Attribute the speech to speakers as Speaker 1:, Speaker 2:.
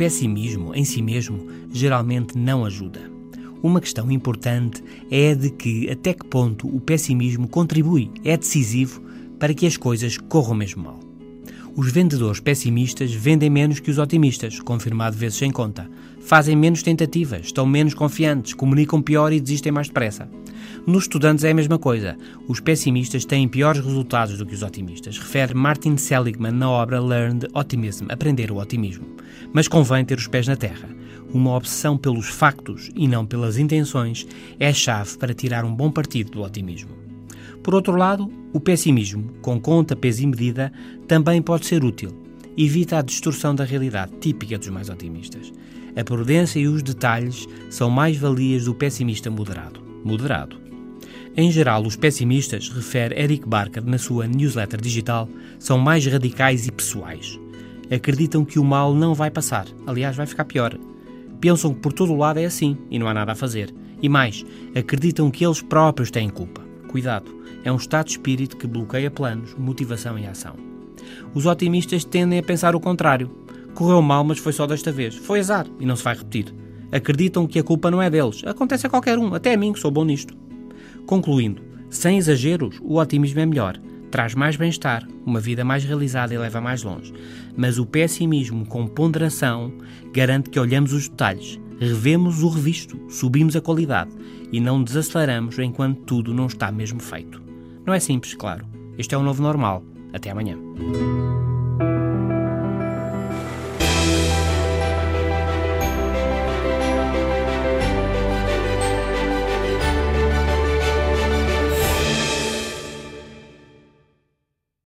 Speaker 1: pessimismo em si mesmo geralmente não ajuda. Uma questão importante é a de que até que ponto o pessimismo contribui, é decisivo para que as coisas corram mesmo mal. Os vendedores pessimistas vendem menos que os otimistas, confirmado vezes sem conta. Fazem menos tentativas, estão menos confiantes, comunicam pior e desistem mais depressa. Nos estudantes é a mesma coisa. Os pessimistas têm piores resultados do que os otimistas, refere Martin Seligman na obra Learned Optimism, Aprender o Otimismo. Mas convém ter os pés na terra. Uma obsessão pelos factos e não pelas intenções é a chave para tirar um bom partido do otimismo. Por outro lado, o pessimismo, com conta, peso e medida, também pode ser útil. Evita a distorção da realidade, típica dos mais otimistas. A prudência e os detalhes são mais valias do pessimista moderado. Moderado. Em geral, os pessimistas, refere Eric Barker na sua newsletter digital, são mais radicais e pessoais. Acreditam que o mal não vai passar, aliás, vai ficar pior. Pensam que por todo o lado é assim e não há nada a fazer. E mais, acreditam que eles próprios têm culpa. Cuidado, é um estado de espírito que bloqueia planos, motivação e ação. Os otimistas tendem a pensar o contrário. Correu mal, mas foi só desta vez. Foi azar e não se vai repetir. Acreditam que a culpa não é deles. Acontece a qualquer um, até a mim, que sou bom nisto. Concluindo, sem exageros, o otimismo é melhor. Traz mais bem-estar, uma vida mais realizada e leva mais longe. Mas o pessimismo com ponderação garante que olhamos os detalhes, revemos o revisto, subimos a qualidade e não desaceleramos enquanto tudo não está mesmo feito. Não é simples, claro. Este é o novo normal. Até amanhã.